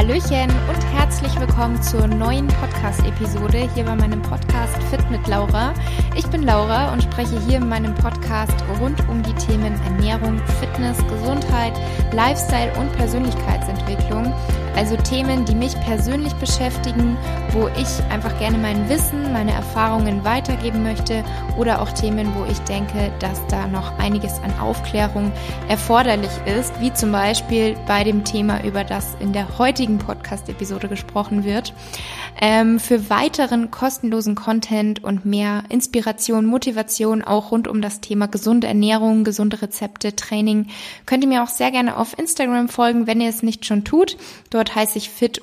Hallöchen und herzlich willkommen zur neuen Podcast-Episode hier bei meinem Podcast Fit mit Laura. Ich bin Laura und spreche hier in meinem Podcast rund um die Themen Ernährung, Fitness, Gesundheit, Lifestyle und Persönlichkeitsentwicklung. Also Themen, die mich persönlich beschäftigen, wo ich einfach gerne mein Wissen, meine Erfahrungen weitergeben möchte oder auch Themen, wo ich denke, dass da noch einiges an Aufklärung erforderlich ist, wie zum Beispiel bei dem Thema, über das in der heutigen Podcast-Episode gesprochen wird. Ähm, für weiteren kostenlosen Content und mehr Inspiration, Motivation auch rund um das Thema gesunde Ernährung, gesunde Rezepte, Training, könnt ihr mir auch sehr gerne auf Instagram folgen, wenn ihr es nicht schon tut. Dort heiße ich fit-laura.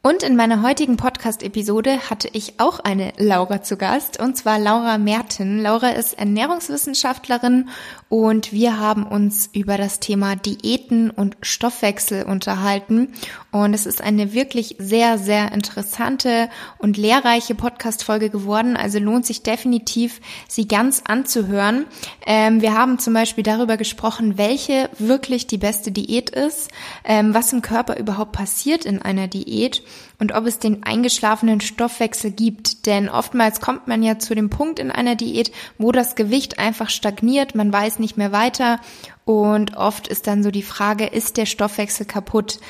Und in meiner heutigen Podcast-Episode hatte ich auch eine Laura zu Gast, und zwar Laura Merten. Laura ist Ernährungswissenschaftlerin und wir haben uns über das Thema Diäten und Stoffwechsel unterhalten. Und es ist eine wirklich sehr, sehr interessante und lehrreiche Podcast-Folge geworden. Also lohnt sich definitiv, sie ganz anzuhören. Ähm, wir haben zum Beispiel darüber gesprochen, welche wirklich die beste Diät ist, ähm, was im Körper überhaupt passiert in einer Diät und ob es den eingeschlafenen Stoffwechsel gibt. Denn oftmals kommt man ja zu dem Punkt in einer Diät, wo das Gewicht einfach stagniert, man weiß nicht mehr weiter und oft ist dann so die Frage, ist der Stoffwechsel kaputt?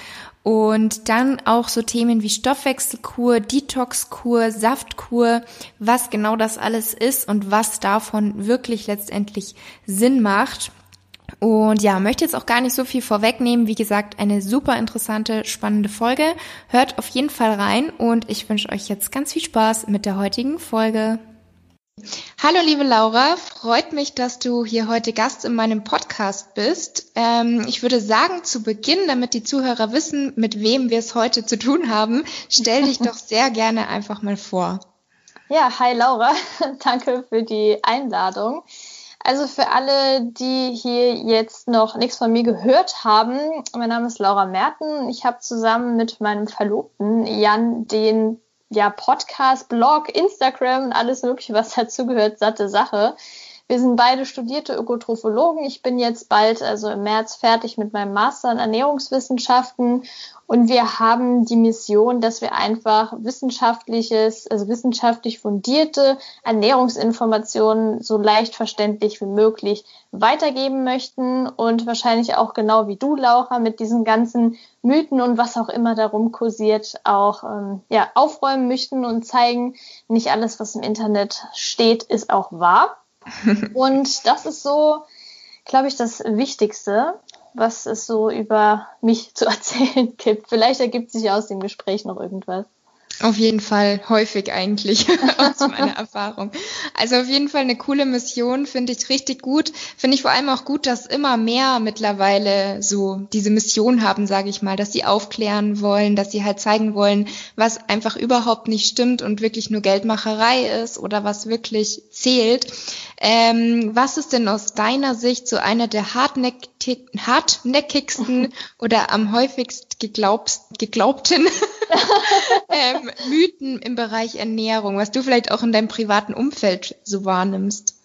Und dann auch so Themen wie Stoffwechselkur, Detoxkur, Saftkur, was genau das alles ist und was davon wirklich letztendlich Sinn macht. Und ja, möchte jetzt auch gar nicht so viel vorwegnehmen. Wie gesagt, eine super interessante, spannende Folge. Hört auf jeden Fall rein und ich wünsche euch jetzt ganz viel Spaß mit der heutigen Folge. Hallo liebe Laura, freut mich, dass du hier heute Gast in meinem Podcast bist. Ähm, ich würde sagen, zu Beginn, damit die Zuhörer wissen, mit wem wir es heute zu tun haben, stell dich doch sehr gerne einfach mal vor. Ja, hi Laura, danke für die Einladung. Also für alle, die hier jetzt noch nichts von mir gehört haben, mein Name ist Laura Merten. Ich habe zusammen mit meinem Verlobten Jan den ja, Podcast, Blog, Instagram und alles mögliche, was dazugehört, satte Sache. Wir sind beide studierte Ökotrophologen. Ich bin jetzt bald, also im März, fertig mit meinem Master in Ernährungswissenschaften und wir haben die Mission, dass wir einfach wissenschaftliches, also wissenschaftlich fundierte Ernährungsinformationen so leicht verständlich wie möglich weitergeben möchten und wahrscheinlich auch genau wie du, Laura, mit diesen ganzen Mythen und was auch immer darum kursiert, auch ähm, ja, aufräumen möchten und zeigen, nicht alles, was im Internet steht, ist auch wahr. Und das ist so, glaube ich, das Wichtigste was es so über mich zu erzählen gibt. Vielleicht ergibt sich aus dem Gespräch noch irgendwas. Auf jeden Fall häufig eigentlich aus meiner Erfahrung. Also auf jeden Fall eine coole Mission, finde ich richtig gut. Finde ich vor allem auch gut, dass immer mehr mittlerweile so diese Mission haben, sage ich mal, dass sie aufklären wollen, dass sie halt zeigen wollen, was einfach überhaupt nicht stimmt und wirklich nur Geldmacherei ist oder was wirklich zählt. Ähm, was ist denn aus deiner Sicht so einer der hartnäckigsten oder am häufigst geglaubten ähm, Mythen im Bereich Ernährung, was du vielleicht auch in deinem privaten Umfeld so wahrnimmst?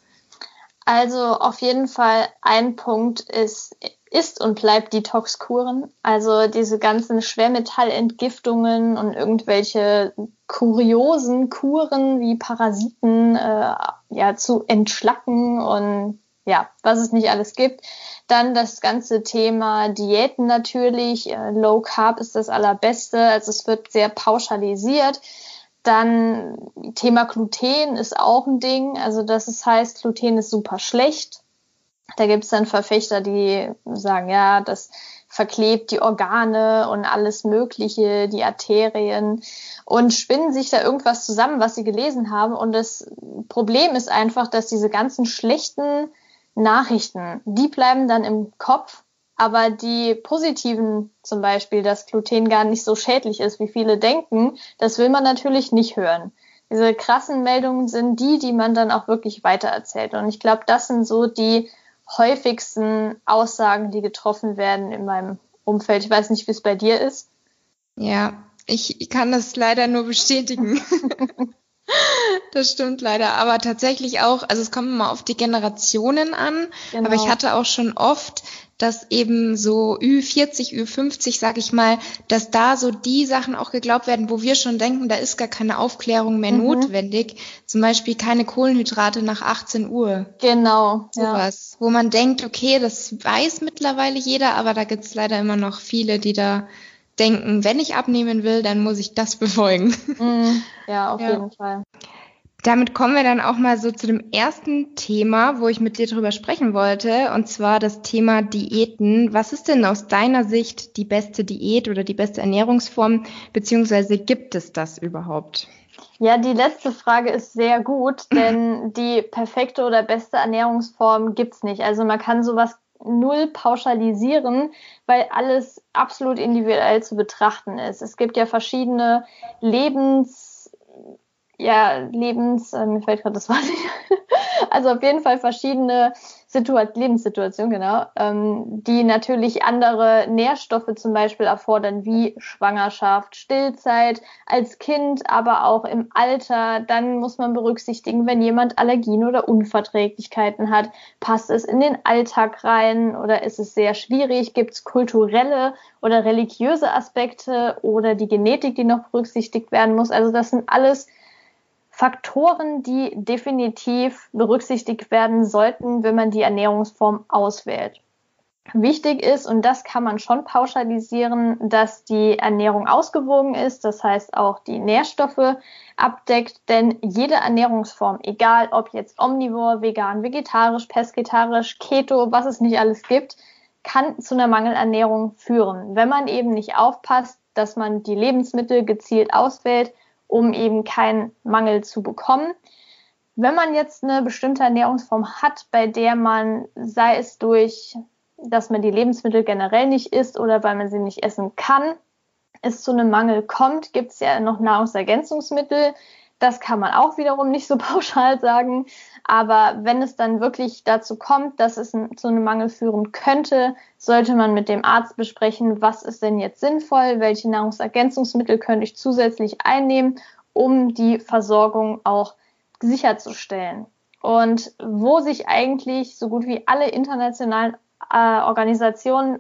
Also auf jeden Fall ein Punkt ist, ist und bleibt Detox-Kuren. Also diese ganzen Schwermetallentgiftungen und irgendwelche kuriosen Kuren wie Parasiten äh, ja zu entschlacken und ja, was es nicht alles gibt. Dann das ganze Thema Diäten natürlich. Äh, Low Carb ist das allerbeste. Also es wird sehr pauschalisiert. Dann Thema Gluten ist auch ein Ding. Also das ist, heißt, Gluten ist super schlecht. Da gibt es dann Verfechter, die sagen, ja, das verklebt die Organe und alles Mögliche, die Arterien und spinnen sich da irgendwas zusammen, was sie gelesen haben. Und das Problem ist einfach, dass diese ganzen schlechten Nachrichten, die bleiben dann im Kopf, aber die positiven, zum Beispiel, dass Gluten gar nicht so schädlich ist, wie viele denken, das will man natürlich nicht hören. Diese krassen Meldungen sind die, die man dann auch wirklich weitererzählt. Und ich glaube, das sind so die häufigsten Aussagen, die getroffen werden in meinem Umfeld. Ich weiß nicht, wie es bei dir ist. Ja, ich kann das leider nur bestätigen. das stimmt leider. Aber tatsächlich auch, also es kommt immer auf die Generationen an. Genau. Aber ich hatte auch schon oft, dass eben so Ü40, Ü50, sag ich mal, dass da so die Sachen auch geglaubt werden, wo wir schon denken, da ist gar keine Aufklärung mehr mhm. notwendig. Zum Beispiel keine Kohlenhydrate nach 18 Uhr. Genau. Sowas. Ja. Wo man denkt, okay, das weiß mittlerweile jeder, aber da gibt's leider immer noch viele, die da denken, wenn ich abnehmen will, dann muss ich das befolgen. Mhm. Ja, auf ja. jeden Fall. Damit kommen wir dann auch mal so zu dem ersten Thema, wo ich mit dir drüber sprechen wollte, und zwar das Thema Diäten. Was ist denn aus deiner Sicht die beste Diät oder die beste Ernährungsform, beziehungsweise gibt es das überhaupt? Ja, die letzte Frage ist sehr gut, denn die perfekte oder beste Ernährungsform gibt's nicht. Also man kann sowas null pauschalisieren, weil alles absolut individuell zu betrachten ist. Es gibt ja verschiedene Lebens ja, Lebens, äh, mir fällt gerade das Wort nicht. also auf jeden Fall verschiedene Situa Lebenssituationen, genau, ähm, die natürlich andere Nährstoffe zum Beispiel erfordern, wie Schwangerschaft, Stillzeit, als Kind, aber auch im Alter. Dann muss man berücksichtigen, wenn jemand Allergien oder Unverträglichkeiten hat, passt es in den Alltag rein oder ist es sehr schwierig? Gibt es kulturelle oder religiöse Aspekte oder die Genetik, die noch berücksichtigt werden muss? Also das sind alles Faktoren, die definitiv berücksichtigt werden sollten, wenn man die Ernährungsform auswählt. Wichtig ist, und das kann man schon pauschalisieren, dass die Ernährung ausgewogen ist, das heißt auch die Nährstoffe abdeckt, denn jede Ernährungsform, egal ob jetzt omnivor, vegan, vegetarisch, pesketarisch, keto, was es nicht alles gibt, kann zu einer Mangelernährung führen. Wenn man eben nicht aufpasst, dass man die Lebensmittel gezielt auswählt, um eben keinen Mangel zu bekommen. Wenn man jetzt eine bestimmte Ernährungsform hat, bei der man, sei es durch, dass man die Lebensmittel generell nicht isst oder weil man sie nicht essen kann, es zu einem Mangel kommt, gibt es ja noch Nahrungsergänzungsmittel, das kann man auch wiederum nicht so pauschal sagen. Aber wenn es dann wirklich dazu kommt, dass es zu einem Mangel führen könnte, sollte man mit dem Arzt besprechen, was ist denn jetzt sinnvoll, welche Nahrungsergänzungsmittel könnte ich zusätzlich einnehmen, um die Versorgung auch sicherzustellen. Und wo sich eigentlich so gut wie alle internationalen äh, Organisationen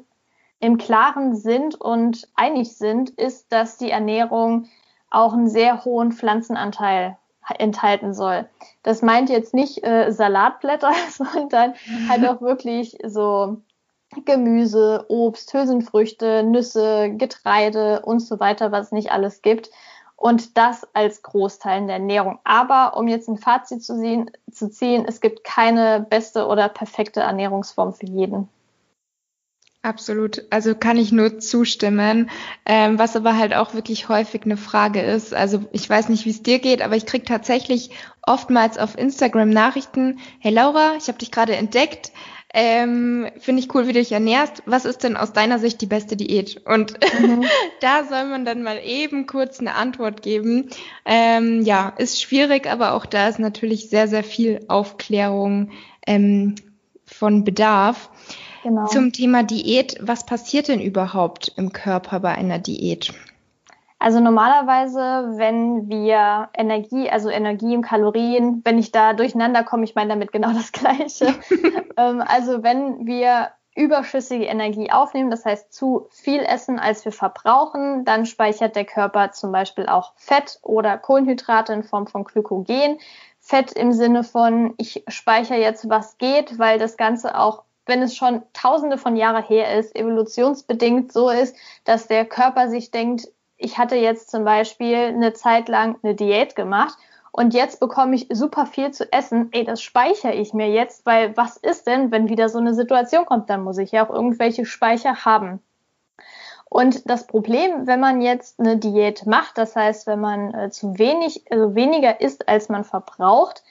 im Klaren sind und einig sind, ist, dass die Ernährung auch einen sehr hohen Pflanzenanteil enthalten soll. Das meint jetzt nicht äh, Salatblätter, sondern halt auch wirklich so Gemüse, Obst, Hülsenfrüchte, Nüsse, Getreide und so weiter, was es nicht alles gibt. Und das als Großteil der Ernährung. Aber um jetzt ein Fazit zu, sehen, zu ziehen, es gibt keine beste oder perfekte Ernährungsform für jeden. Absolut. Also kann ich nur zustimmen. Ähm, was aber halt auch wirklich häufig eine Frage ist. Also ich weiß nicht, wie es dir geht, aber ich krieg tatsächlich oftmals auf Instagram Nachrichten. Hey Laura, ich habe dich gerade entdeckt. Ähm, Finde ich cool, wie du dich ernährst. Was ist denn aus deiner Sicht die beste Diät? Und mhm. da soll man dann mal eben kurz eine Antwort geben. Ähm, ja, ist schwierig, aber auch da ist natürlich sehr, sehr viel Aufklärung ähm, von Bedarf. Genau. Zum Thema Diät, was passiert denn überhaupt im Körper bei einer Diät? Also normalerweise, wenn wir Energie, also Energie und Kalorien, wenn ich da durcheinander komme, ich meine damit genau das Gleiche. ähm, also wenn wir überschüssige Energie aufnehmen, das heißt zu viel essen, als wir verbrauchen, dann speichert der Körper zum Beispiel auch Fett oder Kohlenhydrate in Form von Glykogen. Fett im Sinne von, ich speichere jetzt, was geht, weil das Ganze auch wenn es schon tausende von Jahren her ist, evolutionsbedingt so ist, dass der Körper sich denkt, ich hatte jetzt zum Beispiel eine Zeit lang eine Diät gemacht und jetzt bekomme ich super viel zu essen. Ey, das speichere ich mir jetzt, weil was ist denn, wenn wieder so eine Situation kommt? Dann muss ich ja auch irgendwelche Speicher haben. Und das Problem, wenn man jetzt eine Diät macht, das heißt, wenn man äh, zu wenig, also weniger isst, als man verbraucht,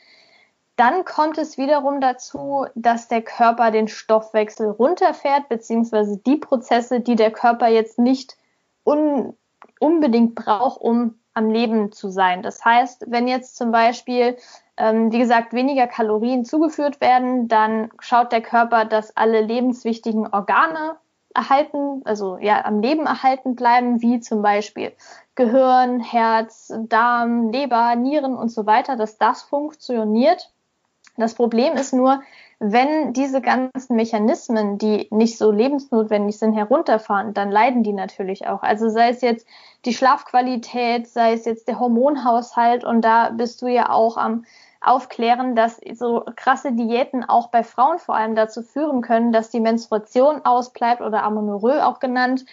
dann kommt es wiederum dazu, dass der Körper den Stoffwechsel runterfährt, beziehungsweise die Prozesse, die der Körper jetzt nicht un unbedingt braucht, um am Leben zu sein. Das heißt, wenn jetzt zum Beispiel, ähm, wie gesagt, weniger Kalorien zugeführt werden, dann schaut der Körper, dass alle lebenswichtigen Organe erhalten, also ja, am Leben erhalten bleiben, wie zum Beispiel Gehirn, Herz, Darm, Leber, Nieren und so weiter, dass das funktioniert Das Problem ist nur, wenn diese ganzen Mechanismen, die nicht so lebensnotwendig sind, herunterfahren, dann leiden die natürlich auch. Also sei es jetzt die Schlafqualität, sei es jetzt der Hormonhaushalt und da bist du ja auch am aufklären, dass so krasse Diäten auch bei Frauen vor allem dazu führen können, dass die Menstruation ausbleibt oder Amenorrhoe auch genannt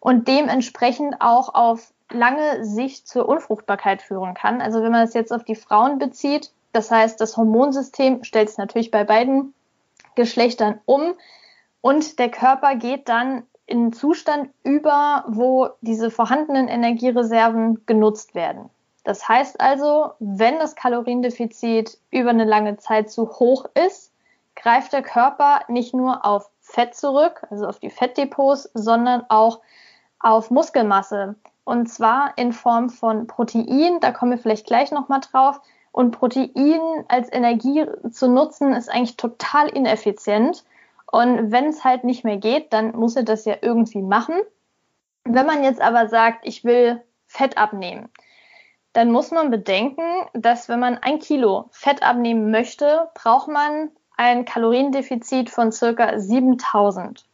und dementsprechend auch auf lange Sicht zur Unfruchtbarkeit führen kann. Also wenn man es jetzt auf die Frauen bezieht, das heißt, das Hormonsystem stellt es natürlich bei beiden Geschlechtern um und der Körper geht dann in einen Zustand über, wo diese vorhandenen Energiereserven genutzt werden. Das heißt also, wenn das Kaloriendefizit über eine lange Zeit zu hoch ist, greift der Körper nicht nur auf Fett zurück, also auf die Fettdepots, sondern auch auf Muskelmasse. Und zwar in Form von Protein, da kommen wir vielleicht gleich nochmal drauf. Und Protein als Energie zu nutzen, ist eigentlich total ineffizient. Und wenn es halt nicht mehr geht, dann muss er das ja irgendwie machen. Wenn man jetzt aber sagt, ich will Fett abnehmen, dann muss man bedenken, dass wenn man ein Kilo Fett abnehmen möchte, braucht man ein Kaloriendefizit von circa 7000.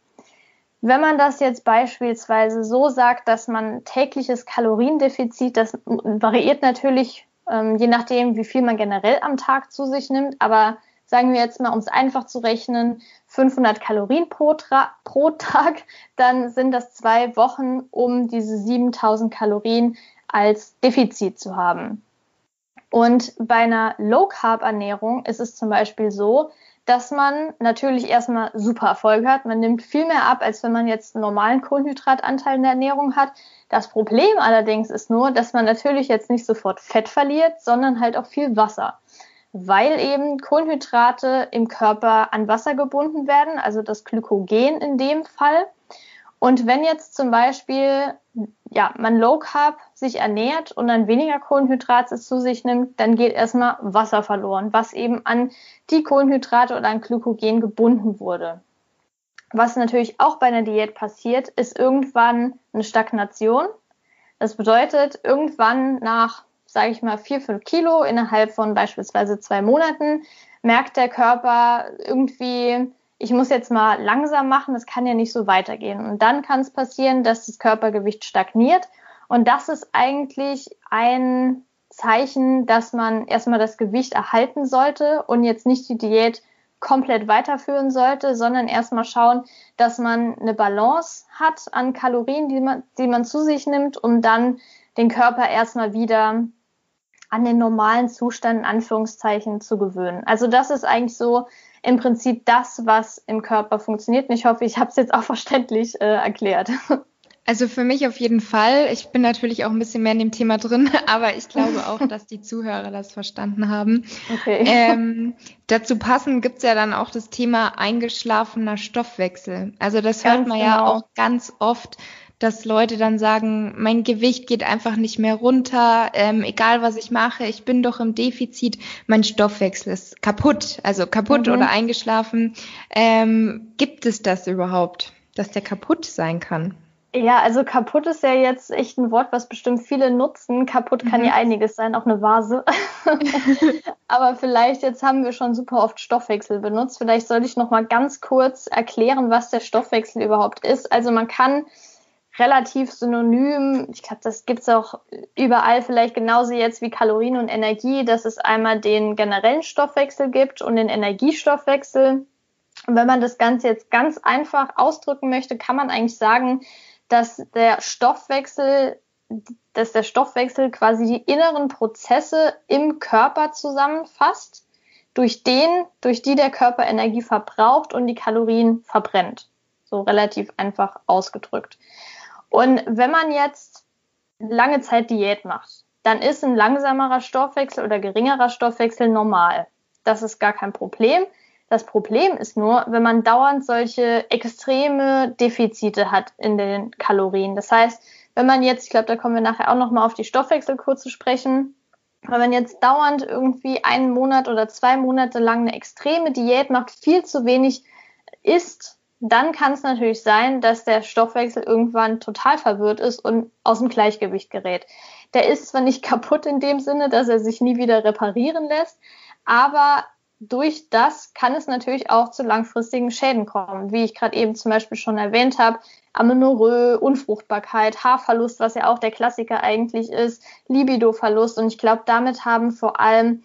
Wenn man das jetzt beispielsweise so sagt, dass man tägliches Kaloriendefizit, das variiert natürlich ähm, je nachdem, wie viel man generell am Tag zu sich nimmt, aber sagen wir jetzt mal, um es einfach zu rechnen, 500 Kalorien pro, pro Tag, dann sind das zwei Wochen, um diese 7000 Kalorien als Defizit zu haben. Und bei einer Low-Carb-Ernährung ist es zum Beispiel so, dass man natürlich erstmal super Erfolg hat. Man nimmt viel mehr ab, als wenn man jetzt einen normalen Kohlenhydratanteil in der Ernährung hat. Das Problem allerdings ist nur, dass man natürlich jetzt nicht sofort Fett verliert, sondern halt auch viel Wasser. Weil eben Kohlenhydrate im Körper an Wasser gebunden werden, also das Glykogen in dem Fall. Und wenn jetzt zum Beispiel ja, man Low Carb sich ernährt und dann weniger Kohlenhydrate zu sich nimmt, dann geht erstmal Wasser verloren, was eben an die Kohlenhydrate oder an Glykogen gebunden wurde. Was natürlich auch bei einer Diät passiert, ist irgendwann eine Stagnation. Das bedeutet, irgendwann nach, sage ich mal, vier, fünf Kilo innerhalb von beispielsweise zwei Monaten merkt der Körper irgendwie, ich muss jetzt mal langsam machen, das kann ja nicht so weitergehen. Und dann kann es passieren, dass das Körpergewicht stagniert. Und das ist eigentlich ein Zeichen, dass man erstmal das Gewicht erhalten sollte und jetzt nicht die Diät komplett weiterführen sollte, sondern erstmal schauen, dass man eine Balance hat an Kalorien, die man, die man zu sich nimmt, um dann den Körper erstmal wieder an den normalen Zustand in Anführungszeichen zu gewöhnen. Also das ist eigentlich so im Prinzip das, was im Körper funktioniert. Und ich hoffe, ich habe es jetzt auch verständlich äh, erklärt. Also für mich auf jeden Fall. Ich bin natürlich auch ein bisschen mehr in dem Thema drin, aber ich glaube auch, dass die Zuhörer das verstanden haben. Okay. Ähm, dazu passend gibt's ja dann auch das Thema eingeschlafener Stoffwechsel. Also das ganz hört man genau. ja auch ganz oft, dass Leute dann sagen, mein Gewicht geht einfach nicht mehr runter, ähm, egal was ich mache, ich bin doch im Defizit, mein Stoffwechsel ist kaputt, also kaputt mhm. oder eingeschlafen. Ähm, gibt es das überhaupt, dass der kaputt sein kann? Ja, also kaputt ist ja jetzt echt ein Wort, was bestimmt viele nutzen. Kaputt kann mhm. ja einiges sein, auch eine Vase. Aber vielleicht jetzt haben wir schon super oft Stoffwechsel benutzt. Vielleicht sollte ich noch mal ganz kurz erklären, was der Stoffwechsel überhaupt ist. Also man kann relativ synonym. Ich glaube, das gibt's auch überall vielleicht genauso jetzt wie Kalorien und Energie, dass es einmal den generellen Stoffwechsel gibt und den Energiestoffwechsel. Und wenn man das Ganze jetzt ganz einfach ausdrücken möchte, kann man eigentlich sagen, dass der Stoffwechsel, dass der Stoffwechsel quasi die inneren Prozesse im Körper zusammenfasst, durch den, durch die der Körper Energie verbraucht und die Kalorien verbrennt. So relativ einfach ausgedrückt. Und wenn man jetzt lange Zeit Diät macht, dann ist ein langsamerer Stoffwechsel oder geringerer Stoffwechsel normal. Das ist gar kein Problem. Das Problem ist nur, wenn man dauernd solche extreme Defizite hat in den Kalorien. Das heißt, wenn man jetzt, ich glaube, da kommen wir nachher auch nochmal auf die Stoffwechselkur zu sprechen, wenn man jetzt dauernd irgendwie einen Monat oder zwei Monate lang eine extreme Diät macht, viel zu wenig isst, dann kann es natürlich sein, dass der Stoffwechsel irgendwann total verwirrt ist und aus dem Gleichgewicht gerät. Der ist zwar nicht kaputt in dem Sinne, dass er sich nie wieder reparieren lässt, aber durch das kann es natürlich auch zu langfristigen Schäden kommen, wie ich gerade eben zum Beispiel schon erwähnt habe. Amenorrhoe, Unfruchtbarkeit, Haarverlust, was ja auch der Klassiker eigentlich ist, Libidoverlust. Und ich glaube, damit haben vor allem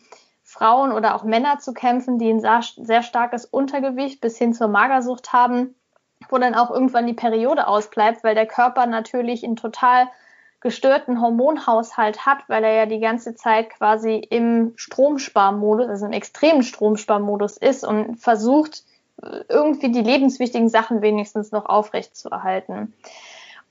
Frauen oder auch Männer zu kämpfen, die ein sehr, starkes Untergewicht bis hin zur Magersucht haben, wo dann auch irgendwann die Periode ausbleibt, weil der Körper natürlich in total gestörten Hormonhaushalt hat, weil er ja die ganze Zeit quasi im Stromsparmodus, also im extremen Stromsparmodus ist und versucht, irgendwie die lebenswichtigen Sachen wenigstens noch aufrecht zu erhalten.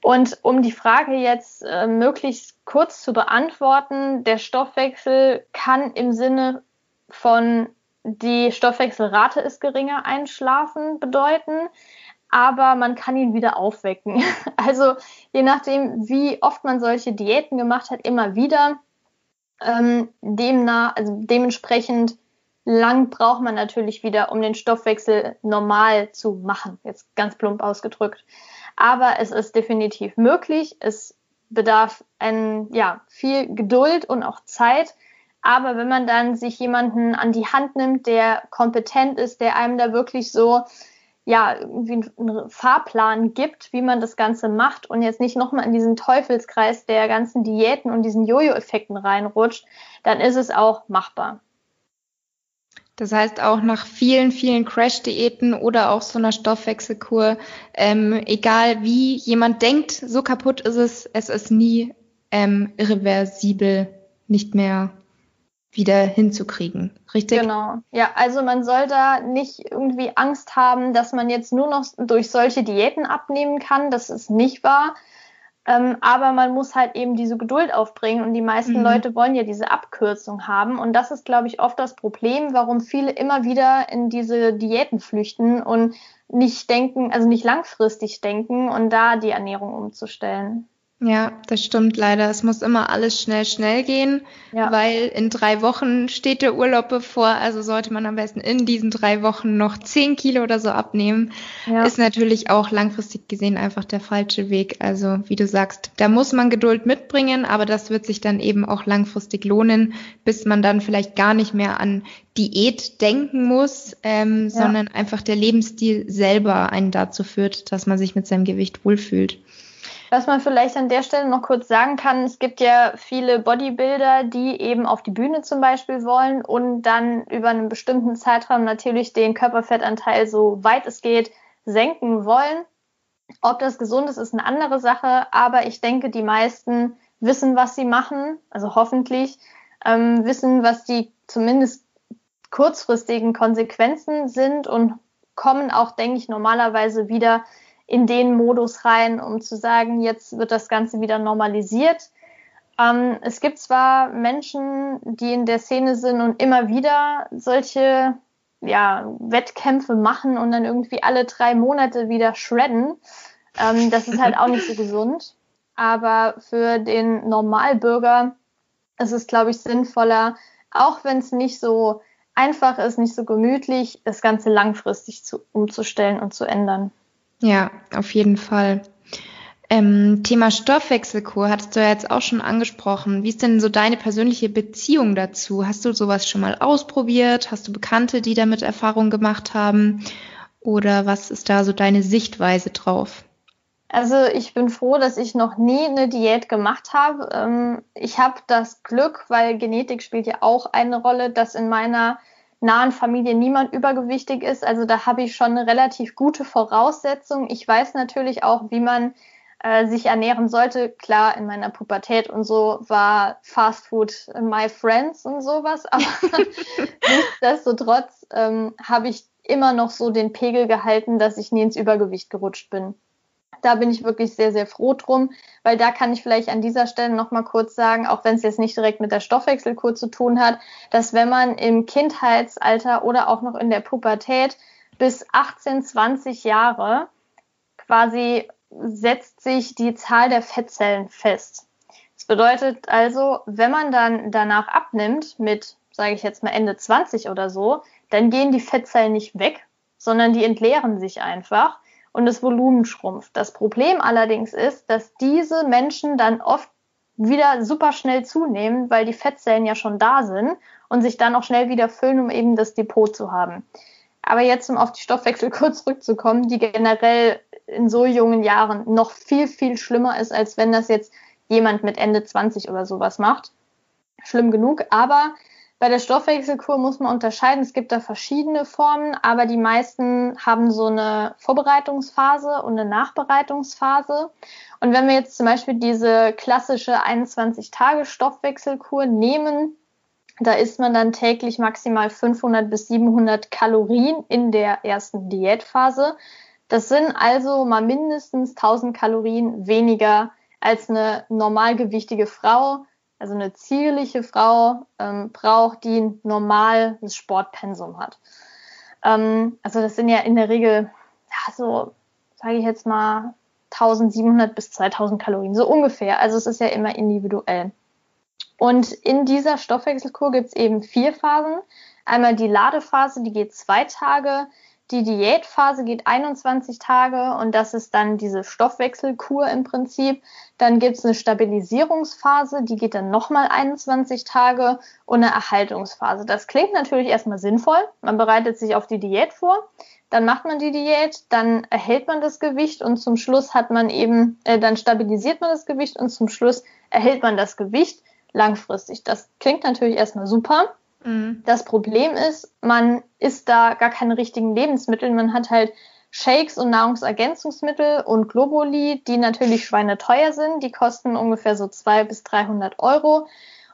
Und um die Frage jetzt äh, möglichst kurz zu beantworten, der Stoffwechsel kann im Sinne von die Stoffwechselrate ist geringer einschlafen bedeuten aber man kann ihn wieder aufwecken. Also je nachdem, wie oft man solche Diäten gemacht hat, immer wieder. Ähm, demnach, also dementsprechend lang braucht man natürlich wieder, um den Stoffwechsel normal zu machen. Jetzt ganz plump ausgedrückt. Aber es ist definitiv möglich. Es bedarf ein, ja, viel Geduld und auch Zeit. Aber wenn man dann sich jemanden an die Hand nimmt, der kompetent ist, der einem da wirklich so ja, irgendwie einen Fahrplan gibt, wie man das Ganze macht und jetzt nicht nochmal in diesen Teufelskreis der ganzen Diäten und diesen Jojo-Effekten reinrutscht, dann ist es auch machbar. Das heißt auch nach vielen, vielen Crash-Diäten oder auch so einer Stoffwechselkur, ähm, egal wie jemand denkt, so kaputt ist es, es ist nie ähm, irreversibel nicht mehr wieder hinzukriegen, richtig? Genau. Ja, also man soll da nicht irgendwie Angst haben, dass man jetzt nur noch durch solche Diäten abnehmen kann. Das ist nicht wahr. Ähm, aber man muss halt eben diese Geduld aufbringen und die meisten mhm. Leute wollen ja diese Abkürzung haben. Und das ist, glaube ich, oft das Problem, warum viele immer wieder in diese Diäten flüchten und nicht denken, also nicht langfristig denken und da die Ernährung umzustellen. Ja, das stimmt leider. Es muss immer alles schnell, schnell gehen, ja. weil in drei Wochen steht der Urlaub bevor. Also sollte man am besten in diesen drei Wochen noch zehn Kilo oder so abnehmen. Ja. Ist natürlich auch langfristig gesehen einfach der falsche Weg. Also wie du sagst, da muss man Geduld mitbringen, aber das wird sich dann eben auch langfristig lohnen, bis man dann vielleicht gar nicht mehr an Diät denken muss, ähm, ja. sondern einfach der Lebensstil selber einen dazu führt, dass man sich mit seinem Gewicht wohlfühlt. Was man vielleicht an der Stelle noch kurz sagen kann, es gibt ja viele Bodybuilder, die eben auf die Bühne zum Beispiel wollen und dann über einen bestimmten Zeitraum natürlich den Körperfettanteil so weit es geht senken wollen. Ob das gesund ist, ist eine andere Sache, aber ich denke, die meisten wissen, was sie machen, also hoffentlich, ähm, wissen, was die zumindest kurzfristigen Konsequenzen sind und kommen auch, denke ich, normalerweise wieder in den Modus rein, um zu sagen, jetzt wird das Ganze wieder normalisiert. Ähm, es gibt zwar Menschen, die in der Szene sind und immer wieder solche ja, Wettkämpfe machen und dann irgendwie alle drei Monate wieder shredden. Ähm, das ist halt auch nicht so gesund. Aber für den Normalbürger ist es, glaube ich, sinnvoller, auch wenn es nicht so einfach ist, nicht so gemütlich, das Ganze langfristig zu, umzustellen und zu ändern. Ja, auf jeden Fall. Ähm, Thema Stoffwechselkur hattest du ja jetzt auch schon angesprochen. Wie ist denn so deine persönliche Beziehung dazu? Hast du sowas schon mal ausprobiert? Hast du Bekannte, die damit Erfahrung gemacht haben? Oder was ist da so deine Sichtweise drauf? Also ich bin froh, dass ich noch nie eine Diät gemacht habe. Ähm, ich habe das Glück, weil Genetik spielt ja auch eine Rolle, dass in meiner nahen Familie niemand übergewichtig ist. Also da habe ich schon eine relativ gute Voraussetzung. Ich weiß natürlich auch, wie man äh, sich ernähren sollte. Klar, in meiner Pubertät und so war Fast Food my friends und sowas, aber nichtsdestotrotz ähm, habe ich immer noch so den Pegel gehalten, dass ich nie ins Übergewicht gerutscht bin. Da bin ich wirklich sehr, sehr froh drum, weil da kann ich vielleicht an dieser Stelle nochmal kurz sagen, auch wenn es jetzt nicht direkt mit der Stoffwechselkur zu tun hat, dass wenn man im Kindheitsalter oder auch noch in der Pubertät bis 18, 20 Jahre quasi setzt sich die Zahl der Fettzellen fest. Das bedeutet also, wenn man dann danach abnimmt mit, sage ich jetzt mal Ende 20 oder so, dann gehen die Fettzellen nicht weg, sondern die entleeren sich einfach und das Volumen schrumpft. Das Problem allerdings ist, dass diese Menschen dann oft wieder super schnell zunehmen, weil die Fettzellen ja schon da sind und sich dann auch schnell wieder füllen, um eben das Depot zu haben. Aber jetzt, um auf die Stoffwechselkur zurückzukommen, die generell in so jungen Jahren noch viel, viel schlimmer ist, als wenn das jetzt jemand mit Ende 20 oder sowas macht. Schlimm genug, aber bei der Stoffwechselkur muss man unterscheiden. Es gibt da verschiedene Formen, aber die meisten haben so eine Vorbereitungsphase und eine Nachbereitungsphase. Und wenn wir jetzt zum Beispiel diese klassische 21-Tage-Stoffwechselkur nehmen, da isst man dann täglich maximal 500 bis 700 Kalorien in der ersten Diätphase. Das sind also mal mindestens 1000 Kalorien weniger als eine normalgewichtige Frau, also eine zierliche Frau ähm, braucht, die ein normales Sportpensum hat. Ähm, also das sind ja in der Regel ja, so, sage ich jetzt mal, 1700 bis 2000 Kalorien, so ungefähr. Also es ist ja immer individuell. Und in dieser Stoffwechselkur gibt es eben vier Phasen. Einmal die Ladephase, die geht zwei Tage. Die Diätphase geht 21 Tage und das ist dann diese Stoffwechselkur im Prinzip. Dann gibt es eine Stabilisierungsphase, die geht dann nochmal 21 Tage und eine Erhaltungsphase. Das klingt natürlich erstmal sinnvoll. Man bereitet sich auf die Diät vor, dann macht man die Diät, dann erhält man das Gewicht und zum Schluss hat man eben, äh, dann stabilisiert man das Gewicht und zum Schluss erhält man das Gewicht langfristig. Das klingt natürlich erstmal super. Mhm. Das Problem ist, man isst da gar keine richtigen Lebensmittel. Man hat halt Shakes und Nahrungsergänzungsmittel und Globuli, die natürlich schweineteuer sind. Die kosten ungefähr so 200 bis 300 Euro.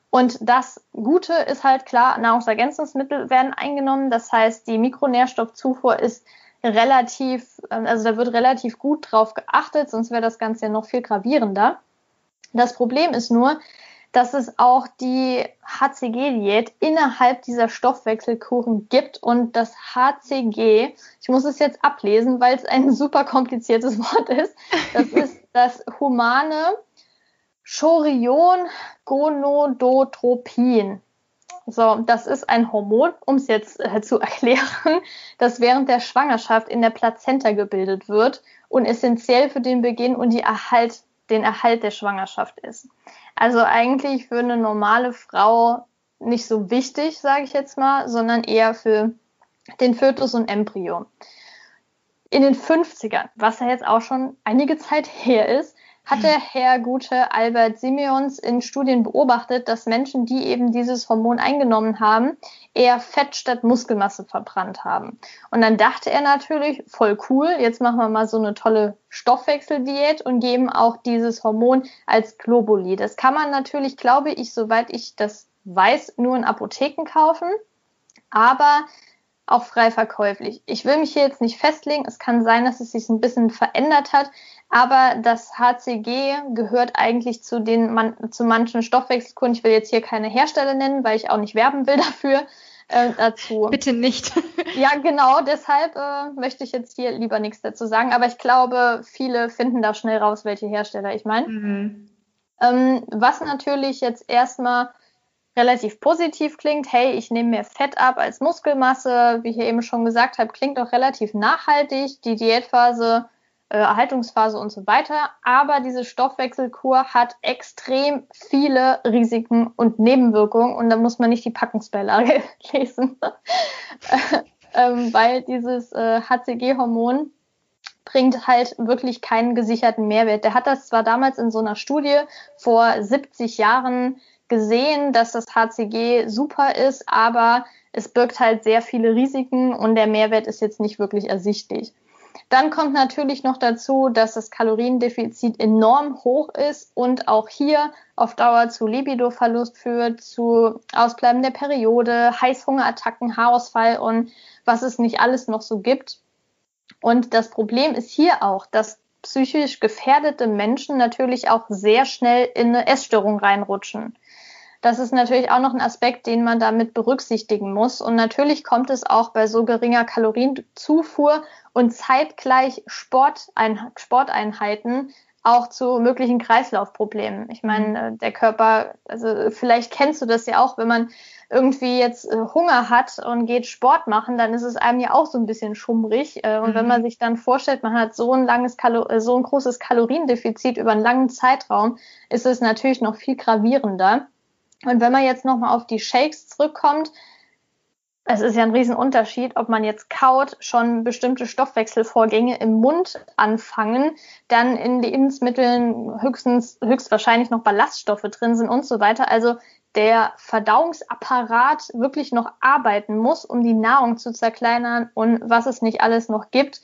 Und das Gute ist halt klar, Nahrungsergänzungsmittel werden eingenommen. Das heißt, die Mikronährstoffzufuhr ist relativ, ähm, also da wird relativ gut drauf geachtet, sonst wäre das Ganze ja noch viel gravierender. Das Problem ist nur, dass es auch die HCG-Diät innerhalb dieser Stoffwechselkuren gibt und das HCG, ich muss es jetzt ablesen, weil es ein super kompliziertes Wort ist, das ist das humane Chorion Gonadotropin. So, das ist ein Hormon, um es jetzt äh, zu erklären, das während der Schwangerschaft in der Plazenta gebildet wird und essentiell für den Beginn und die Erhalt, den Erhalt der Schwangerschaft ist. Also eigentlich für eine normale Frau nicht so wichtig, sage ich jetzt mal, sondern eher für den Fötus und Embryo. In den 50ern, was ja jetzt auch schon einige Zeit her ist, hat der Herr gute Albert Simeons in Studien beobachtet, dass Menschen, die eben dieses Hormon eingenommen haben, eher Fett statt Muskelmasse verbrannt haben. Und dann dachte er natürlich, voll cool, jetzt machen wir mal so eine tolle Stoffwechseldiät und geben auch dieses Hormon als Globuli. Das kann man natürlich, glaube ich, soweit ich das weiß, nur in Apotheken kaufen. Aber auch frei verkäuflich. Ich will mich hier jetzt nicht festlegen. Es kann sein, dass es sich ein bisschen verändert hat. Aber das HCG gehört eigentlich zu den man, zu manchen Stoffwechselkuren. Ich will jetzt hier keine Hersteller nennen, weil ich auch nicht werben will dafür. Äh, dazu. Bitte nicht. ja, genau, deshalb äh, möchte ich jetzt hier lieber nichts dazu sagen. Aber ich glaube, viele finden da schnell raus, welche Hersteller ich meine. Mhm. Ähm, was natürlich jetzt erstmal relativ positiv klingt, hey, ich nehme mehr Fett ab als Muskelmasse, wie ich eben schon gesagt habe, klingt auch relativ nachhaltig. Die Diätphase, äh, Erhaltungsphase und so weiter. Aber diese Stoffwechselkur hat extrem viele Risiken und Nebenwirkungen und da muss man nicht die Packungsbeilage lesen, ähm, weil dieses äh, HCG-Hormon bringt halt wirklich keinen gesicherten Mehrwert. Der hat das zwar damals in so einer Studie vor 70 Jahren gesehen, dass das HCG super ist, aber es birgt halt sehr viele Risiken und der Mehrwert ist jetzt nicht wirklich ersichtlich. Dann kommt natürlich noch dazu, dass das Kaloriendefizit enorm hoch ist und auch hier auf Dauer zu Libidoverlust führt, zu Ausbleiben der Periode, Heißhungerattacken, Haarausfall und was es nicht alles noch so gibt. Und das Problem ist hier auch, dass psychisch gefährdete Menschen natürlich auch sehr schnell in eine Essstörung reinrutschen. Das ist natürlich auch noch ein Aspekt, den man damit berücksichtigen muss. Und natürlich kommt es auch bei so geringer Kalorienzufuhr und zeitgleich Sportein Sporteinheiten auch zu möglichen Kreislaufproblemen. Ich meine, mhm. äh, der Körper, also vielleicht kennst du das ja auch, wenn man irgendwie jetzt äh, Hunger hat und geht Sport machen, dann ist es einem ja auch so ein bisschen schummrig. Äh, und mhm. wenn man sich dann vorstellt, man hat so ein langes Kalo so ein großes Kaloriendefizit über einen langen Zeitraum, ist es natürlich noch viel gravierender. Und wenn man jetzt nochmal auf die Shakes zurückkommt, es ist ja ein Riesenunterschied, ob man jetzt kaut, schon bestimmte Stoffwechselvorgänge im Mund anfangen, dann in Lebensmitteln höchstens, höchstwahrscheinlich noch Ballaststoffe drin sind und so weiter. Also der Verdauungsapparat wirklich noch arbeiten muss, um die Nahrung zu zerkleinern und was es nicht alles noch gibt.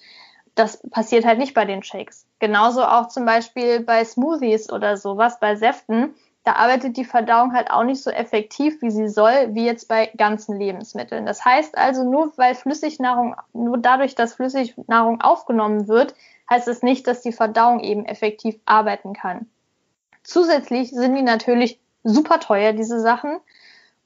Das passiert halt nicht bei den Shakes. Genauso auch zum Beispiel bei Smoothies oder sowas, bei Säften da arbeitet die Verdauung halt auch nicht so effektiv, wie sie soll, wie jetzt bei ganzen Lebensmitteln. Das heißt also, nur weil Flüssignahrung, nur dadurch, dass Flüssignahrung aufgenommen wird, heißt es nicht, dass die Verdauung eben effektiv arbeiten kann. Zusätzlich sind die natürlich super teuer, diese Sachen.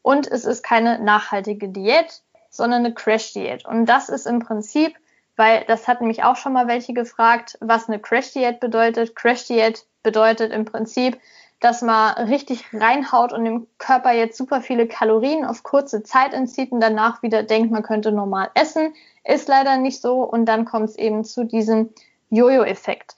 Und es ist keine nachhaltige Diät, sondern eine Crash-Diät. Und das ist im Prinzip, weil das hatten mich auch schon mal welche gefragt, was eine Crash-Diät bedeutet. Crash-Diät bedeutet im Prinzip, dass man richtig reinhaut und dem Körper jetzt super viele Kalorien auf kurze Zeit entzieht und danach wieder denkt, man könnte normal essen. Ist leider nicht so und dann kommt es eben zu diesem Jojo-Effekt.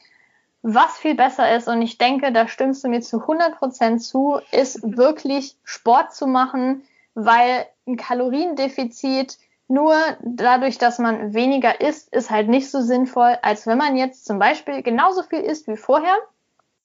Was viel besser ist, und ich denke, da stimmst du mir zu 100 Prozent zu, ist wirklich Sport zu machen, weil ein Kaloriendefizit nur dadurch, dass man weniger isst, ist halt nicht so sinnvoll, als wenn man jetzt zum Beispiel genauso viel isst wie vorher,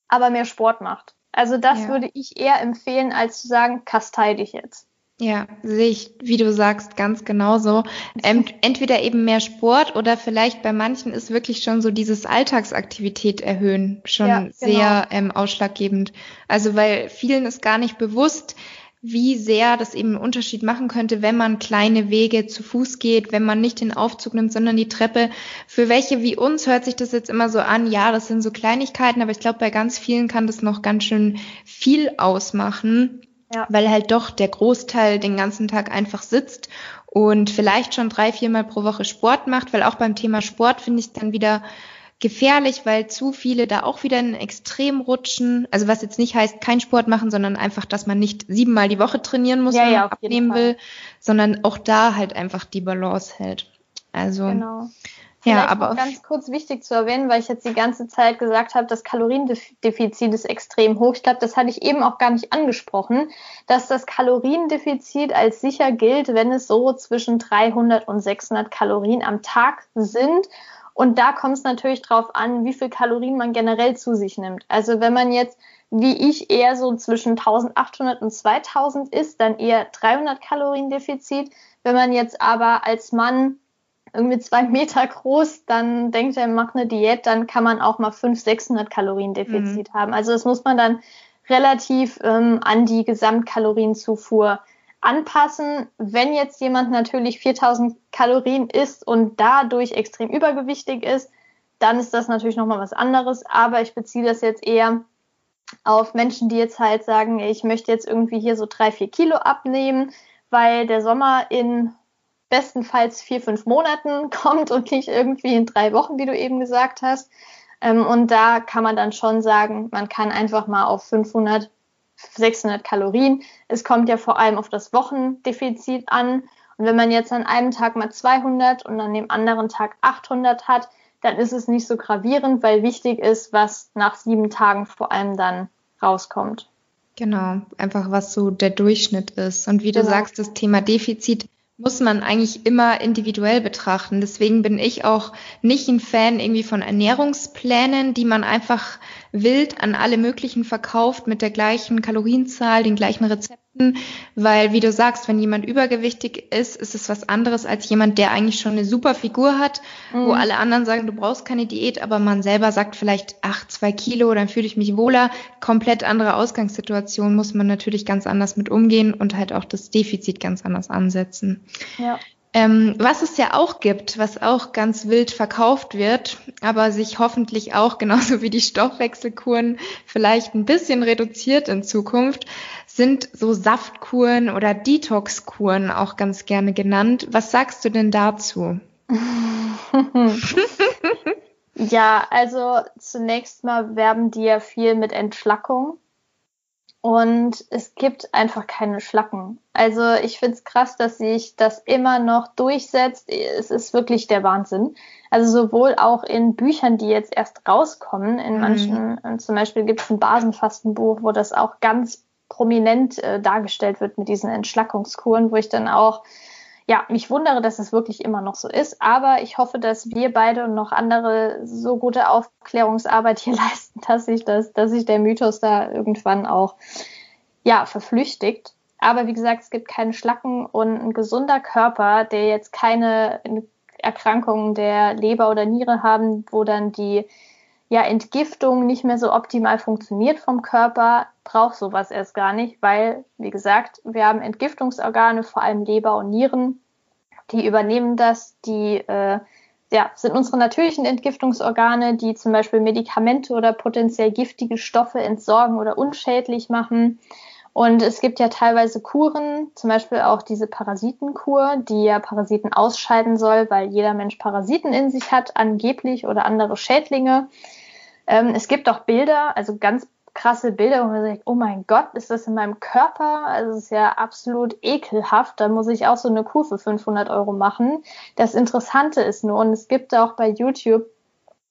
aber mehr Sport macht. Also das ja. würde ich eher empfehlen, als zu sagen, kastei dich jetzt. Ja, sehe ich, wie du sagst, ganz genauso. Ähm, entweder eben mehr Sport oder vielleicht bei manchen ist wirklich schon so dieses Alltagsaktivität erhöhen schon ja, genau. sehr ähm, ausschlaggebend. Also weil vielen ist gar nicht bewusst, wie sehr das eben einen Unterschied machen könnte, wenn man kleine Wege zu Fuß geht, wenn man nicht den Aufzug nimmt, sondern die Treppe. Für welche wie uns hört sich das jetzt immer so an, ja, das sind so Kleinigkeiten, aber ich glaube, bei ganz vielen kann das noch ganz schön viel ausmachen, ja. weil halt doch der Großteil den ganzen Tag einfach sitzt und vielleicht schon drei, viermal pro Woche Sport macht, weil auch beim Thema Sport finde ich dann wieder gefährlich, weil zu viele da auch wieder in Extrem rutschen. Also was jetzt nicht heißt, kein Sport machen, sondern einfach, dass man nicht siebenmal die Woche trainieren muss, ja, wenn man ja, abnehmen will, sondern auch da halt einfach die Balance hält. Also genau. ja, aber ganz kurz wichtig zu erwähnen, weil ich jetzt die ganze Zeit gesagt habe, das Kaloriendefizit ist extrem hoch. Ich glaube, das hatte ich eben auch gar nicht angesprochen, dass das Kaloriendefizit als sicher gilt, wenn es so zwischen 300 und 600 Kalorien am Tag sind und da kommt es natürlich drauf an, wie viel Kalorien man generell zu sich nimmt. Also wenn man jetzt, wie ich, eher so zwischen 1800 und 2000 ist, dann eher 300 Kalorien Defizit. Wenn man jetzt aber als Mann irgendwie zwei Meter groß, dann denkt er, macht eine Diät, dann kann man auch mal 500, 600 Kalorien Defizit mhm. haben. Also das muss man dann relativ ähm, an die Gesamtkalorienzufuhr anpassen. Wenn jetzt jemand natürlich 4000 Kalorien isst und dadurch extrem übergewichtig ist, dann ist das natürlich nochmal was anderes. Aber ich beziehe das jetzt eher auf Menschen, die jetzt halt sagen, ich möchte jetzt irgendwie hier so drei, vier Kilo abnehmen, weil der Sommer in bestenfalls vier, fünf Monaten kommt und nicht irgendwie in drei Wochen, wie du eben gesagt hast. Ähm, und da kann man dann schon sagen, man kann einfach mal auf 500 600 Kalorien. Es kommt ja vor allem auf das Wochendefizit an. Und wenn man jetzt an einem Tag mal 200 und an dem anderen Tag 800 hat, dann ist es nicht so gravierend, weil wichtig ist, was nach sieben Tagen vor allem dann rauskommt. Genau, einfach was so der Durchschnitt ist. Und wie du genau. sagst, das Thema Defizit muss man eigentlich immer individuell betrachten. Deswegen bin ich auch nicht ein Fan irgendwie von Ernährungsplänen, die man einfach wild an alle möglichen verkauft mit der gleichen Kalorienzahl, den gleichen Rezepten, weil wie du sagst, wenn jemand übergewichtig ist, ist es was anderes als jemand, der eigentlich schon eine super Figur hat, mhm. wo alle anderen sagen, du brauchst keine Diät, aber man selber sagt vielleicht, ach, zwei Kilo, dann fühle ich mich wohler. Komplett andere Ausgangssituation muss man natürlich ganz anders mit umgehen und halt auch das Defizit ganz anders ansetzen. Ja. Ähm, was es ja auch gibt, was auch ganz wild verkauft wird, aber sich hoffentlich auch genauso wie die Stoffwechselkuren vielleicht ein bisschen reduziert in Zukunft, sind so Saftkuren oder Detoxkuren auch ganz gerne genannt. Was sagst du denn dazu? ja, also zunächst mal werben die ja viel mit Entschlackung. Und es gibt einfach keine Schlacken. Also ich finde es krass, dass sich das immer noch durchsetzt. Es ist wirklich der Wahnsinn. Also sowohl auch in Büchern, die jetzt erst rauskommen, in mhm. manchen, zum Beispiel gibt es ein Basenfastenbuch, wo das auch ganz prominent äh, dargestellt wird mit diesen Entschlackungskuren, wo ich dann auch ja, mich wundere, dass es wirklich immer noch so ist. Aber ich hoffe, dass wir beide und noch andere so gute Aufklärungsarbeit hier leisten, dass sich das, dass sich der Mythos da irgendwann auch, ja, verflüchtigt. Aber wie gesagt, es gibt keine Schlacken und ein gesunder Körper, der jetzt keine Erkrankungen der Leber oder Niere haben, wo dann die ja, Entgiftung nicht mehr so optimal funktioniert vom Körper, braucht sowas erst gar nicht, weil, wie gesagt, wir haben Entgiftungsorgane, vor allem Leber und Nieren, die übernehmen das, die äh, ja, sind unsere natürlichen Entgiftungsorgane, die zum Beispiel Medikamente oder potenziell giftige Stoffe entsorgen oder unschädlich machen. Und es gibt ja teilweise Kuren, zum Beispiel auch diese Parasitenkur, die ja Parasiten ausscheiden soll, weil jeder Mensch Parasiten in sich hat, angeblich oder andere Schädlinge. Ähm, es gibt auch Bilder, also ganz krasse Bilder, wo man sagt, oh mein Gott, ist das in meinem Körper? Also es ist ja absolut ekelhaft. Da muss ich auch so eine Kuh für 500 Euro machen. Das Interessante ist nur, und es gibt auch bei YouTube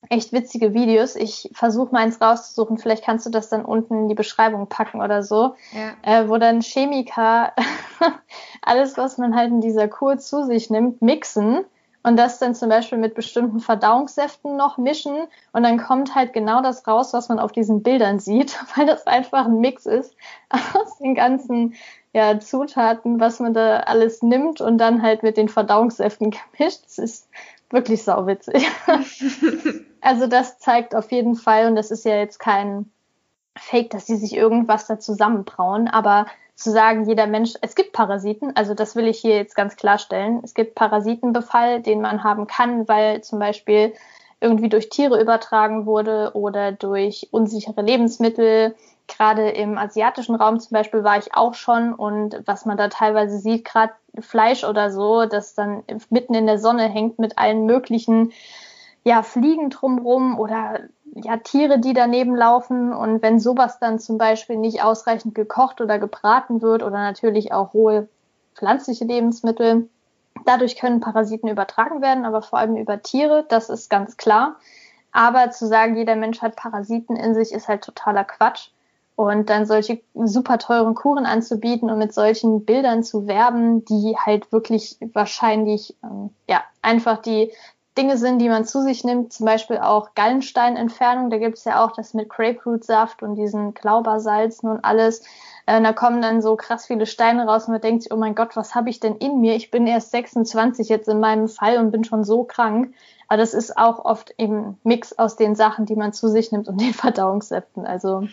echt witzige Videos. Ich versuche mal eins rauszusuchen. Vielleicht kannst du das dann unten in die Beschreibung packen oder so, ja. äh, wo dann Chemiker alles, was man halt in dieser Kur zu sich nimmt, mixen und das dann zum Beispiel mit bestimmten Verdauungssäften noch mischen und dann kommt halt genau das raus, was man auf diesen Bildern sieht, weil das einfach ein Mix ist aus den ganzen ja, Zutaten, was man da alles nimmt und dann halt mit den Verdauungssäften gemischt. Das ist wirklich sauwitzig. also das zeigt auf jeden Fall, und das ist ja jetzt kein Fake, dass sie sich irgendwas da zusammenbrauen, aber zu sagen, jeder Mensch, es gibt Parasiten, also das will ich hier jetzt ganz klarstellen. Es gibt Parasitenbefall, den man haben kann, weil zum Beispiel irgendwie durch Tiere übertragen wurde oder durch unsichere Lebensmittel. Gerade im asiatischen Raum zum Beispiel war ich auch schon und was man da teilweise sieht, gerade Fleisch oder so, das dann mitten in der Sonne hängt mit allen möglichen ja, Fliegen drumrum oder ja, Tiere, die daneben laufen. Und wenn sowas dann zum Beispiel nicht ausreichend gekocht oder gebraten wird oder natürlich auch rohe pflanzliche Lebensmittel, dadurch können Parasiten übertragen werden, aber vor allem über Tiere, das ist ganz klar. Aber zu sagen, jeder Mensch hat Parasiten in sich, ist halt totaler Quatsch. Und dann solche super teuren Kuren anzubieten und mit solchen Bildern zu werben, die halt wirklich wahrscheinlich ähm, ja einfach die Dinge sind, die man zu sich nimmt, zum Beispiel auch Gallensteinentfernung. Da gibt es ja auch das mit Grapefruitsaft und diesen Glaubersalzen und alles. Äh, da kommen dann so krass viele Steine raus und man denkt sich, oh mein Gott, was habe ich denn in mir? Ich bin erst 26 jetzt in meinem Fall und bin schon so krank. Aber das ist auch oft eben Mix aus den Sachen, die man zu sich nimmt und den Verdauungssäften. Also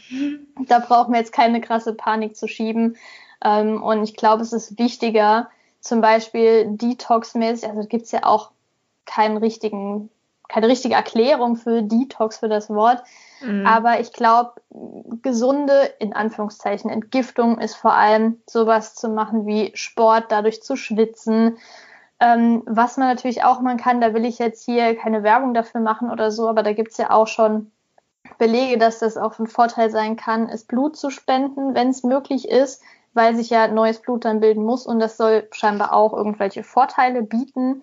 da brauchen wir jetzt keine krasse Panik zu schieben. Ähm, und ich glaube, es ist wichtiger, zum Beispiel Detox-mäßig, also gibt es ja auch keinen richtigen, keine richtige Erklärung für Detox, für das Wort. Mhm. Aber ich glaube, gesunde, in Anführungszeichen, Entgiftung ist vor allem sowas zu machen wie Sport, dadurch zu schwitzen. Ähm, was man natürlich auch machen kann, da will ich jetzt hier keine Werbung dafür machen oder so, aber da gibt es ja auch schon Belege, dass das auch ein Vorteil sein kann, ist Blut zu spenden, wenn es möglich ist, weil sich ja neues Blut dann bilden muss und das soll scheinbar auch irgendwelche Vorteile bieten.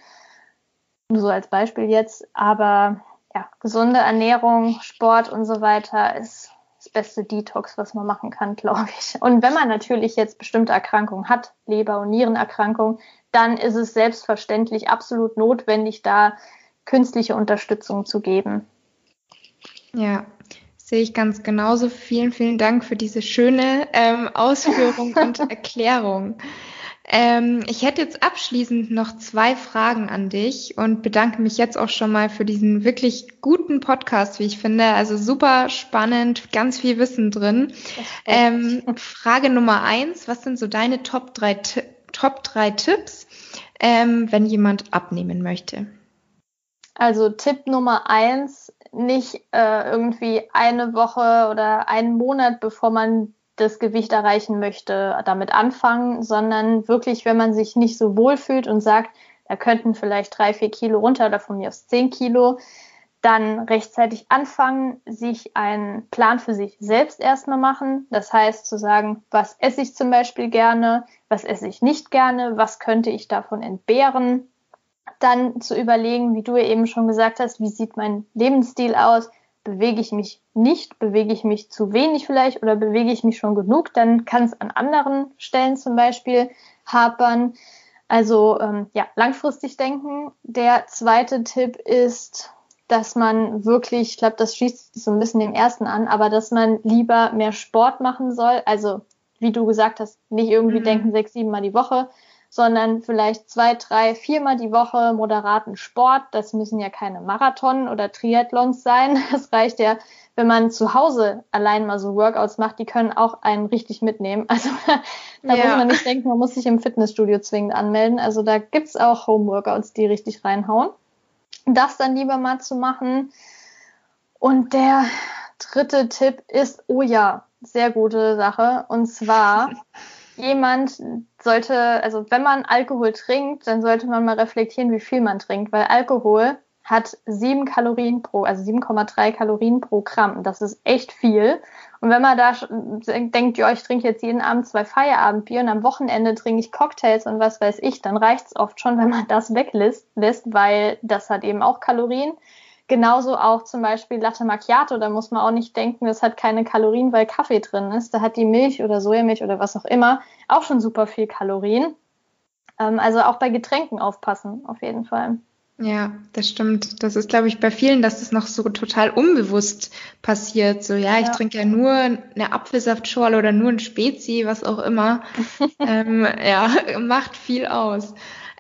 Nur so als Beispiel jetzt. Aber ja, gesunde Ernährung, Sport und so weiter ist das beste Detox, was man machen kann, glaube ich. Und wenn man natürlich jetzt bestimmte Erkrankungen hat, Leber- und Nierenerkrankungen, dann ist es selbstverständlich absolut notwendig, da künstliche Unterstützung zu geben. Ja, sehe ich ganz genauso. Vielen, vielen Dank für diese schöne ähm, Ausführung und Erklärung. Ähm, ich hätte jetzt abschließend noch zwei Fragen an dich und bedanke mich jetzt auch schon mal für diesen wirklich guten Podcast, wie ich finde. Also super spannend, ganz viel Wissen drin. Ähm, Frage Nummer eins, was sind so deine Top drei, Top drei Tipps, ähm, wenn jemand abnehmen möchte? Also Tipp Nummer eins, nicht äh, irgendwie eine Woche oder einen Monat, bevor man das Gewicht erreichen möchte, damit anfangen, sondern wirklich, wenn man sich nicht so wohl fühlt und sagt, da könnten vielleicht drei, vier Kilo runter oder von mir aus zehn Kilo, dann rechtzeitig anfangen, sich einen Plan für sich selbst erstmal machen. Das heißt zu sagen, was esse ich zum Beispiel gerne, was esse ich nicht gerne, was könnte ich davon entbehren. Dann zu überlegen, wie du eben schon gesagt hast, wie sieht mein Lebensstil aus, bewege ich mich nicht, bewege ich mich zu wenig vielleicht oder bewege ich mich schon genug, dann kann es an anderen Stellen zum Beispiel hapern. Also ähm, ja, langfristig denken. Der zweite Tipp ist, dass man wirklich, ich glaube, das schließt so ein bisschen dem ersten an, aber dass man lieber mehr Sport machen soll. Also, wie du gesagt hast, nicht irgendwie mhm. denken sechs, sieben Mal die Woche, sondern vielleicht zwei, drei, viermal die Woche moderaten Sport. Das müssen ja keine Marathon oder Triathlons sein. Das reicht ja, wenn man zu Hause allein mal so Workouts macht, die können auch einen richtig mitnehmen. Also da ja. muss man nicht denken, man muss sich im Fitnessstudio zwingend anmelden. Also da gibt's auch Home-Workouts, die richtig reinhauen das dann lieber mal zu machen. Und der dritte Tipp ist, oh ja, sehr gute Sache. Und zwar, jemand sollte, also wenn man Alkohol trinkt, dann sollte man mal reflektieren, wie viel man trinkt, weil Alkohol hat sieben Kalorien pro, also 7,3 Kalorien pro Gramm. Das ist echt viel. Und wenn man da denkt, ja, ich trinke jetzt jeden Abend zwei Feierabendbier und am Wochenende trinke ich Cocktails und was weiß ich, dann reicht es oft schon, wenn man das weglässt, weil das hat eben auch Kalorien. Genauso auch zum Beispiel Latte Macchiato, da muss man auch nicht denken, das hat keine Kalorien, weil Kaffee drin ist. Da hat die Milch oder Sojamilch oder was auch immer auch schon super viel Kalorien. Ähm, also auch bei Getränken aufpassen, auf jeden Fall. Ja, das stimmt. Das ist, glaube ich, bei vielen, dass das noch so total unbewusst passiert. So, ja, ich ja. trinke ja nur eine Apfelsaftschorle oder nur ein Spezi, was auch immer. ähm, ja, macht viel aus.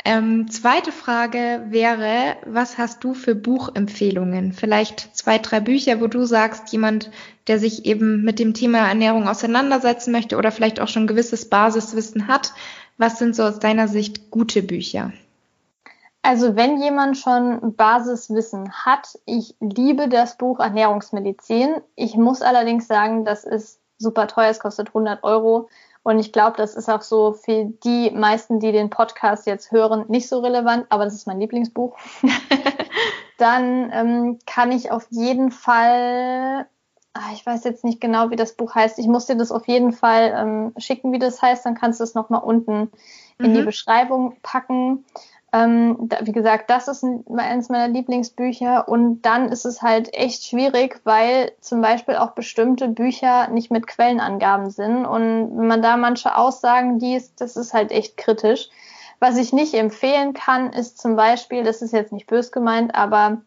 Ähm, zweite Frage wäre, was hast du für Buchempfehlungen? Vielleicht zwei, drei Bücher, wo du sagst, jemand, der sich eben mit dem Thema Ernährung auseinandersetzen möchte oder vielleicht auch schon gewisses Basiswissen hat. Was sind so aus deiner Sicht gute Bücher? Also wenn jemand schon Basiswissen hat, ich liebe das Buch Ernährungsmedizin. Ich muss allerdings sagen, das ist super teuer, es kostet 100 Euro. Und ich glaube, das ist auch so für die meisten, die den Podcast jetzt hören, nicht so relevant, aber das ist mein Lieblingsbuch. Dann ähm, kann ich auf jeden Fall, ach, ich weiß jetzt nicht genau, wie das Buch heißt, ich muss dir das auf jeden Fall ähm, schicken, wie das heißt, dann kannst du es nochmal unten in mhm. die Beschreibung packen. Ähm, da, wie gesagt, das ist ein, eines meiner Lieblingsbücher und dann ist es halt echt schwierig, weil zum Beispiel auch bestimmte Bücher nicht mit Quellenangaben sind und wenn man da manche Aussagen liest, das ist halt echt kritisch. Was ich nicht empfehlen kann, ist zum Beispiel, das ist jetzt nicht bös gemeint, aber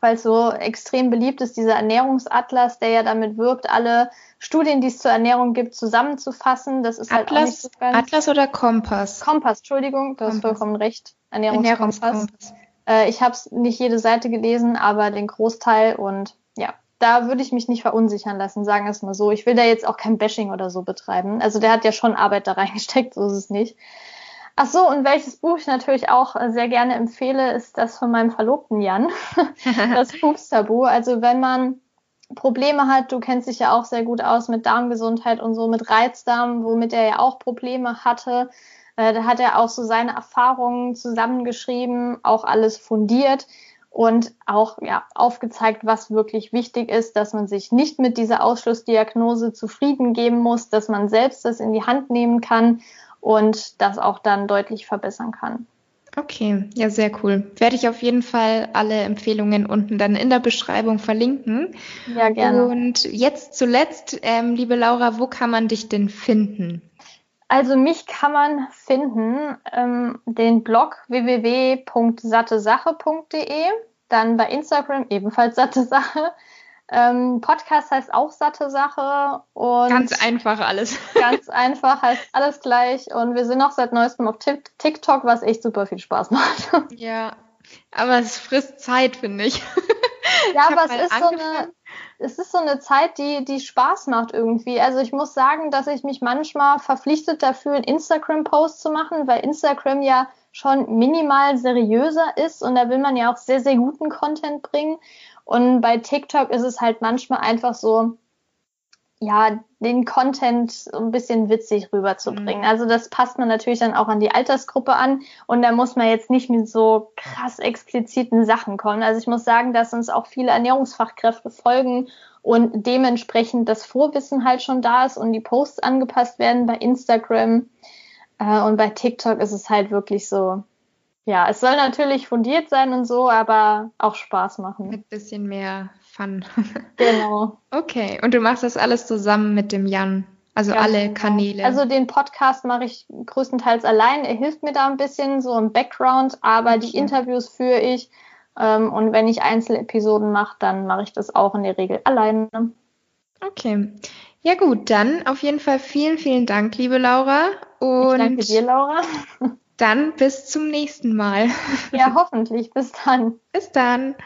weil es so extrem beliebt ist, dieser Ernährungsatlas, der ja damit wirkt, alle Studien, die es zur Ernährung gibt, zusammenzufassen. Das ist Atlas, halt auch nicht so ganz Atlas oder Kompass? Kompass, Entschuldigung, du hast vollkommen recht. Ernährungskompass. Ernährungskompass. Äh, ich habe es nicht jede Seite gelesen, aber den Großteil und ja, da würde ich mich nicht verunsichern lassen, sagen wir es mal so. Ich will da jetzt auch kein Bashing oder so betreiben. Also der hat ja schon Arbeit da reingesteckt, so ist es nicht. Ach so, und welches Buch ich natürlich auch sehr gerne empfehle, ist das von meinem Verlobten Jan, das Pupstabu. Also wenn man Probleme hat, du kennst dich ja auch sehr gut aus mit Darmgesundheit und so, mit Reizdarm, womit er ja auch Probleme hatte, äh, da hat er auch so seine Erfahrungen zusammengeschrieben, auch alles fundiert und auch ja, aufgezeigt, was wirklich wichtig ist, dass man sich nicht mit dieser Ausschlussdiagnose zufrieden geben muss, dass man selbst das in die Hand nehmen kann und das auch dann deutlich verbessern kann. Okay, ja, sehr cool. Werde ich auf jeden Fall alle Empfehlungen unten dann in der Beschreibung verlinken. Ja, gerne. Und jetzt zuletzt, ähm, liebe Laura, wo kann man dich denn finden? Also mich kann man finden, ähm, den Blog www.sattesache.de, dann bei Instagram ebenfalls satte Sache. Ähm, Podcast heißt auch satte Sache und ganz einfach alles. ganz einfach heißt alles gleich und wir sind auch seit neuestem auf TikTok, was echt super viel Spaß macht. Ja, aber es frisst Zeit, finde ich. Ja, ich aber es ist angefangen. so eine es ist so eine Zeit, die, die Spaß macht irgendwie. Also ich muss sagen, dass ich mich manchmal verpflichtet dafür, einen Instagram-Post zu machen, weil Instagram ja schon minimal seriöser ist und da will man ja auch sehr, sehr guten Content bringen. Und bei TikTok ist es halt manchmal einfach so, ja, den Content so ein bisschen witzig rüberzubringen. Mhm. Also das passt man natürlich dann auch an die Altersgruppe an und da muss man jetzt nicht mit so krass expliziten Sachen kommen. Also ich muss sagen, dass uns auch viele Ernährungsfachkräfte folgen und dementsprechend das Vorwissen halt schon da ist und die Posts angepasst werden bei Instagram äh, und bei TikTok ist es halt wirklich so, ja, es soll natürlich fundiert sein und so, aber auch Spaß machen. Mit bisschen mehr Fun. Genau. okay, und du machst das alles zusammen mit dem Jan, also ja, alle genau. Kanäle. Also den Podcast mache ich größtenteils allein. Er hilft mir da ein bisschen so im Background, aber okay. die Interviews führe ich. Ähm, und wenn ich Einzelepisoden mache, dann mache ich das auch in der Regel alleine. Okay. Ja gut, dann auf jeden Fall vielen, vielen Dank, liebe Laura. Und ich danke dir, Laura. Dann bis zum nächsten Mal. Ja, hoffentlich. Bis dann. Bis dann.